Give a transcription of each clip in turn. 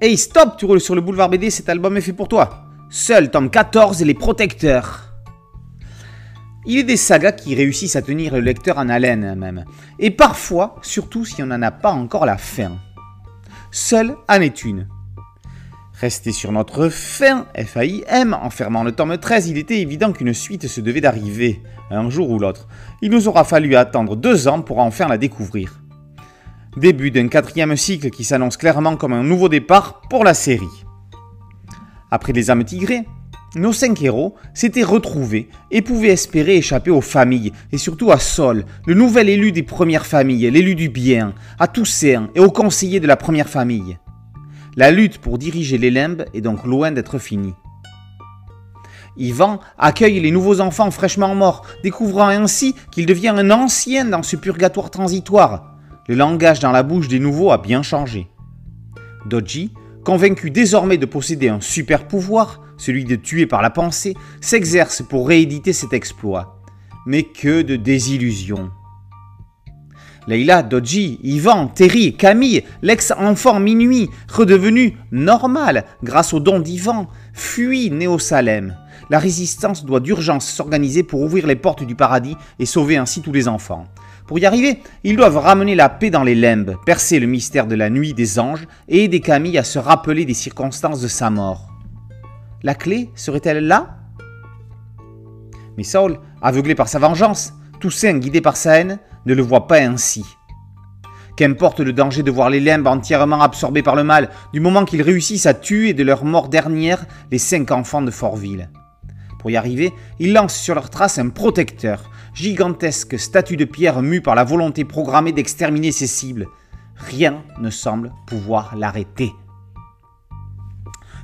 Hey, stop, tu roules sur le boulevard BD, cet album est fait pour toi. Seul tome 14 et les protecteurs. Il est des sagas qui réussissent à tenir le lecteur en haleine même. Et parfois, surtout si on n'en a pas encore la fin. Seul en est une. Resté sur notre fin, FAIM, en fermant le tome 13, il était évident qu'une suite se devait d'arriver, un jour ou l'autre. Il nous aura fallu attendre deux ans pour enfin la découvrir. Début d'un quatrième cycle qui s'annonce clairement comme un nouveau départ pour la série. Après les âmes tigrées, nos cinq héros s'étaient retrouvés et pouvaient espérer échapper aux familles, et surtout à Sol, le nouvel élu des premières familles, l'élu du bien, à Toussaint et aux conseillers de la première famille. La lutte pour diriger les limbes est donc loin d'être finie. Yvan accueille les nouveaux enfants fraîchement morts, découvrant ainsi qu'il devient un ancien dans ce purgatoire transitoire. Le langage dans la bouche des nouveaux a bien changé. Doji, convaincu désormais de posséder un super pouvoir, celui de tuer par la pensée, s'exerce pour rééditer cet exploit. Mais que de désillusions. Leila, Doji, Yvan, Terry, Camille, l'ex-enfant minuit, redevenu normal grâce au don d'Yvan, fuit Néo-Salem. La résistance doit d'urgence s'organiser pour ouvrir les portes du paradis et sauver ainsi tous les enfants. Pour y arriver, ils doivent ramener la paix dans les limbes, percer le mystère de la nuit des anges et aider Camille à se rappeler des circonstances de sa mort. La clé serait-elle là? Mais Saul, aveuglé par sa vengeance, Toussaint guidé par sa haine, ne le voit pas ainsi. Qu'importe le danger de voir les limbes entièrement absorbés par le mal, du moment qu'ils réussissent à tuer de leur mort dernière les cinq enfants de Fortville. Pour y arriver, ils lancent sur leur trace un protecteur, gigantesque statue de pierre mue par la volonté programmée d'exterminer ses cibles. Rien ne semble pouvoir l'arrêter.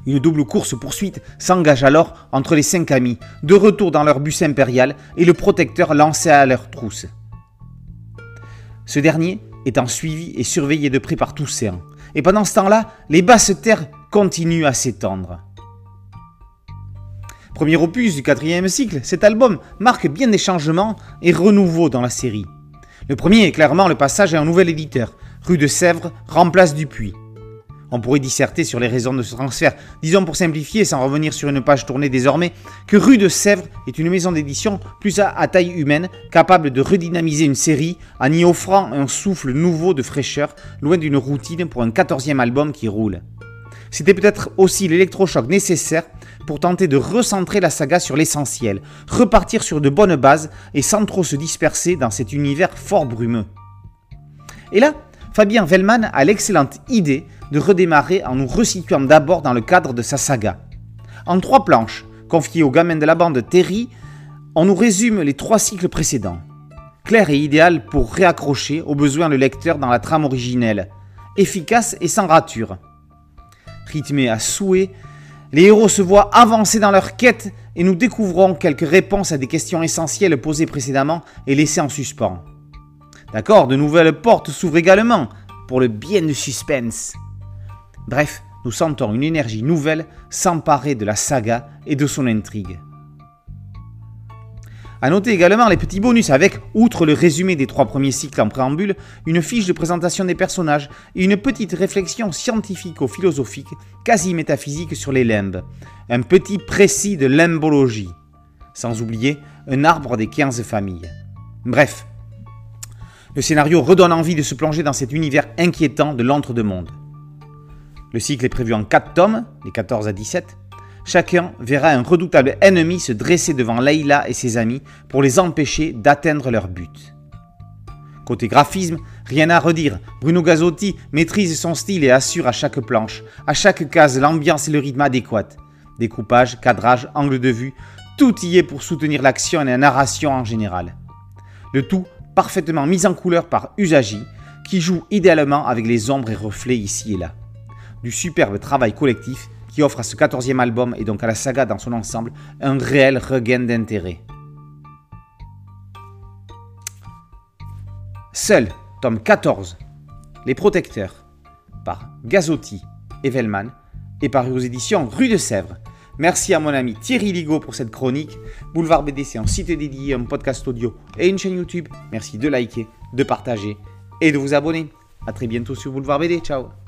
Une double course-poursuite s'engage alors entre les cinq amis, de retour dans leur bus impérial et le protecteur lancé à leur trousse. Ce dernier étant suivi et surveillé de près par Toussaint. Et pendant ce temps-là, les basses terres continuent à s'étendre. Premier opus du quatrième cycle, cet album marque bien des changements et renouveaux dans la série. Le premier est clairement le passage à un nouvel éditeur. Rue de Sèvres remplace Dupuis. On pourrait disserter sur les raisons de ce transfert. Disons pour simplifier, sans revenir sur une page tournée désormais, que Rue de Sèvres est une maison d'édition plus à, taille humaine, capable de redynamiser une série en y offrant un souffle nouveau de fraîcheur, loin d'une routine pour un quatorzième album qui roule. C'était peut-être aussi l'électrochoc nécessaire pour tenter de recentrer la saga sur l'essentiel, repartir sur de bonnes bases et sans trop se disperser dans cet univers fort brumeux. Et là, Fabien Vellman a l'excellente idée de redémarrer en nous resituant d'abord dans le cadre de sa saga. En trois planches, confiées au gamin de la bande Terry, on nous résume les trois cycles précédents. Clair et idéal pour réaccrocher au besoin le lecteur dans la trame originelle, efficace et sans rature. Rythmé à souhait, les héros se voient avancer dans leur quête et nous découvrons quelques réponses à des questions essentielles posées précédemment et laissées en suspens. D'accord, de nouvelles portes s'ouvrent également, pour le bien du suspense. Bref, nous sentons une énergie nouvelle s'emparer de la saga et de son intrigue. A noter également les petits bonus avec, outre le résumé des trois premiers cycles en préambule, une fiche de présentation des personnages et une petite réflexion scientifico-philosophique, quasi métaphysique sur les limbes. Un petit précis de limbologie. Sans oublier un arbre des 15 familles. Bref, le scénario redonne envie de se plonger dans cet univers inquiétant de l'entre-deux-mondes. Le cycle est prévu en 4 tomes, les 14 à 17. Chacun verra un redoutable ennemi se dresser devant Layla et ses amis pour les empêcher d'atteindre leur but. Côté graphisme, rien à redire. Bruno Gazzotti maîtrise son style et assure à chaque planche, à chaque case l'ambiance et le rythme adéquat. Découpage, cadrage, angle de vue, tout y est pour soutenir l'action et la narration en général. Le tout parfaitement mise en couleur par Usagi, qui joue idéalement avec les ombres et reflets ici et là. Du superbe travail collectif qui offre à ce quatorzième album et donc à la saga dans son ensemble un réel regain d'intérêt. Seul, tome 14, Les Protecteurs, par Gazotti et Vellman, et paru aux éditions Rue de Sèvres. Merci à mon ami Thierry Ligo pour cette chronique. Boulevard BD, c'est un site dédié, un podcast audio et une chaîne YouTube. Merci de liker, de partager et de vous abonner. A très bientôt sur Boulevard BD. Ciao